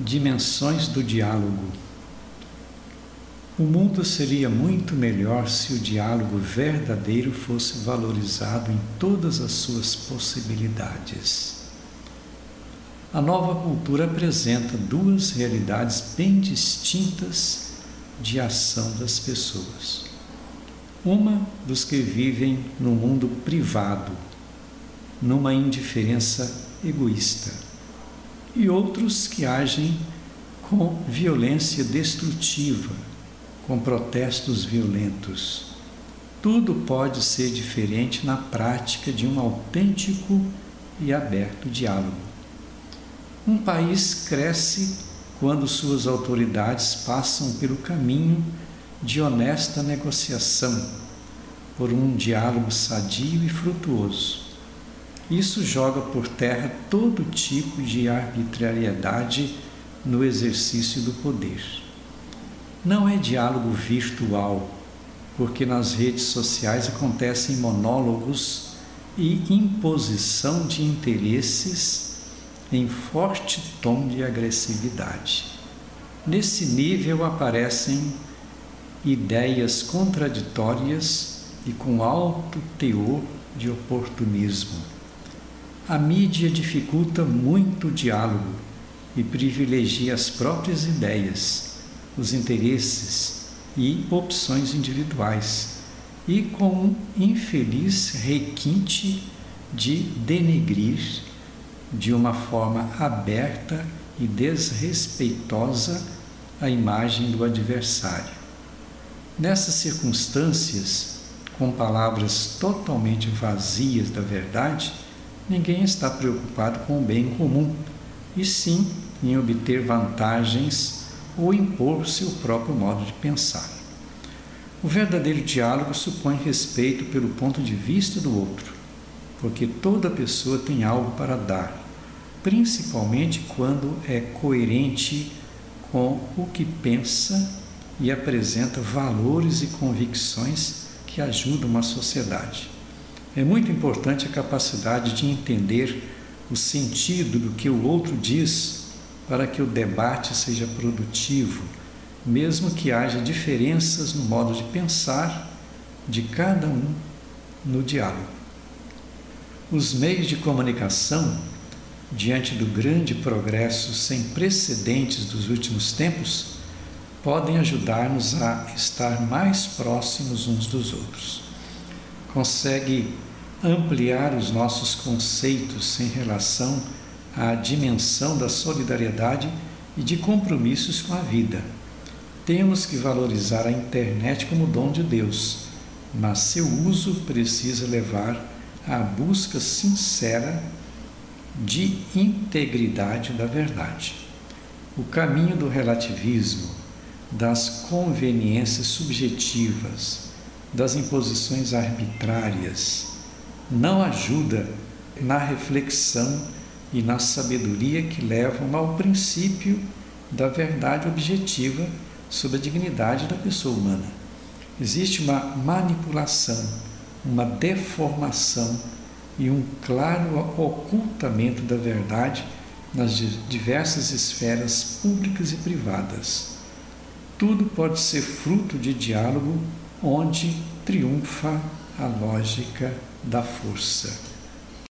Dimensões do diálogo. O mundo seria muito melhor se o diálogo verdadeiro fosse valorizado em todas as suas possibilidades. A nova cultura apresenta duas realidades bem distintas de ação das pessoas. Uma dos que vivem no mundo privado, numa indiferença egoísta e outros que agem com violência destrutiva, com protestos violentos. Tudo pode ser diferente na prática de um autêntico e aberto diálogo. Um país cresce quando suas autoridades passam pelo caminho de honesta negociação, por um diálogo sadio e frutuoso isso joga por terra todo tipo de arbitrariedade no exercício do poder. Não é diálogo virtual, porque nas redes sociais acontecem monólogos e imposição de interesses em forte tom de agressividade. Nesse nível aparecem ideias contraditórias e com alto teor de oportunismo a mídia dificulta muito o diálogo e privilegia as próprias ideias, os interesses e opções individuais, e com um infeliz requinte de denegrir de uma forma aberta e desrespeitosa a imagem do adversário. Nessas circunstâncias, com palavras totalmente vazias da verdade, ninguém está preocupado com o bem comum, e sim em obter vantagens ou impor seu próprio modo de pensar. O verdadeiro diálogo supõe respeito pelo ponto de vista do outro, porque toda pessoa tem algo para dar, principalmente quando é coerente com o que pensa e apresenta valores e convicções que ajudam a sociedade. É muito importante a capacidade de entender o sentido do que o outro diz para que o debate seja produtivo, mesmo que haja diferenças no modo de pensar de cada um no diálogo. Os meios de comunicação, diante do grande progresso sem precedentes dos últimos tempos, podem ajudar-nos a estar mais próximos uns dos outros. Consegue ampliar os nossos conceitos em relação à dimensão da solidariedade e de compromissos com a vida. Temos que valorizar a internet como dom de Deus, mas seu uso precisa levar à busca sincera de integridade da verdade. O caminho do relativismo, das conveniências subjetivas, das imposições arbitrárias, não ajuda na reflexão e na sabedoria que levam ao princípio da verdade objetiva sobre a dignidade da pessoa humana. Existe uma manipulação, uma deformação e um claro ocultamento da verdade nas diversas esferas públicas e privadas. Tudo pode ser fruto de diálogo onde triunfa a lógica da força.